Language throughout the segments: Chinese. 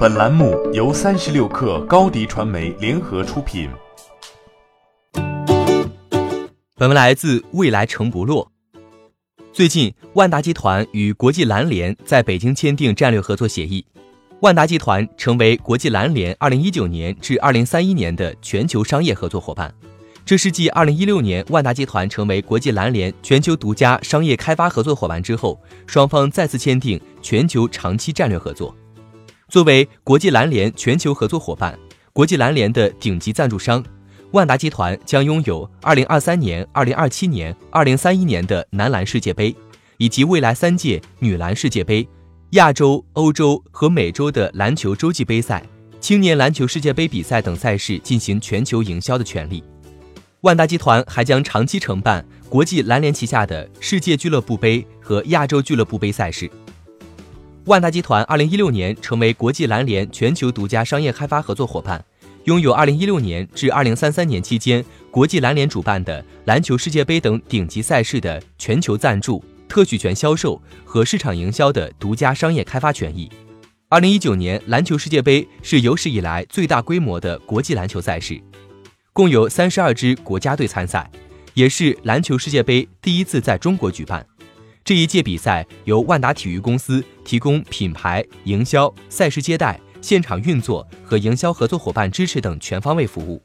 本栏目由三十六氪高低传媒联合出品。本文来自未来城不落。最近，万达集团与国际篮联在北京签订战略合作协议，万达集团成为国际篮联二零一九年至二零三一年的全球商业合作伙伴。这是继二零一六年万达集团成为国际篮联全球独家商业开发合作伙伴之后，双方再次签订全球长期战略合作。作为国际篮联全球合作伙伴，国际篮联的顶级赞助商，万达集团将拥有2023年、2027年、2031年的男篮世界杯，以及未来三届女篮世界杯、亚洲、欧洲和美洲的篮球洲际杯赛、青年篮球世界杯比赛等赛事进行全球营销的权利。万达集团还将长期承办国际篮联旗下的世界俱乐部杯和亚洲俱乐部杯赛事。万达集团二零一六年成为国际篮联全球独家商业开发合作伙伴，拥有二零一六年至二零三三年期间国际篮联主办的篮球世界杯等顶级赛事的全球赞助、特许权销售和市场营销的独家商业开发权益。二零一九年篮球世界杯是有史以来最大规模的国际篮球赛事，共有三十二支国家队参赛，也是篮球世界杯第一次在中国举办。这一届比赛由万达体育公司提供品牌营销、赛事接待、现场运作和营销合作伙伴支持等全方位服务。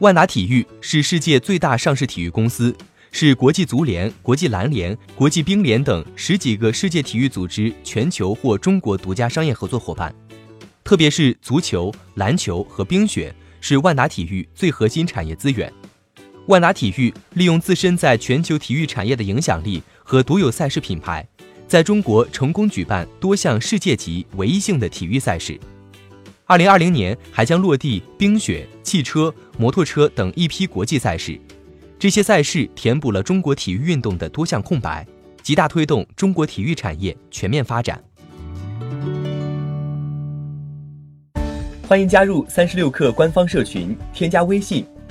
万达体育是世界最大上市体育公司，是国际足联、国际篮联、国际冰联等十几个世界体育组织全球或中国独家商业合作伙伴。特别是足球、篮球和冰雪是万达体育最核心产业资源。万达体育利用自身在全球体育产业的影响力。和独有赛事品牌，在中国成功举办多项世界级唯一性的体育赛事。二零二零年还将落地冰雪、汽车、摩托车等一批国际赛事。这些赛事填补了中国体育运动的多项空白，极大推动中国体育产业全面发展。欢迎加入三十六氪官方社群，添加微信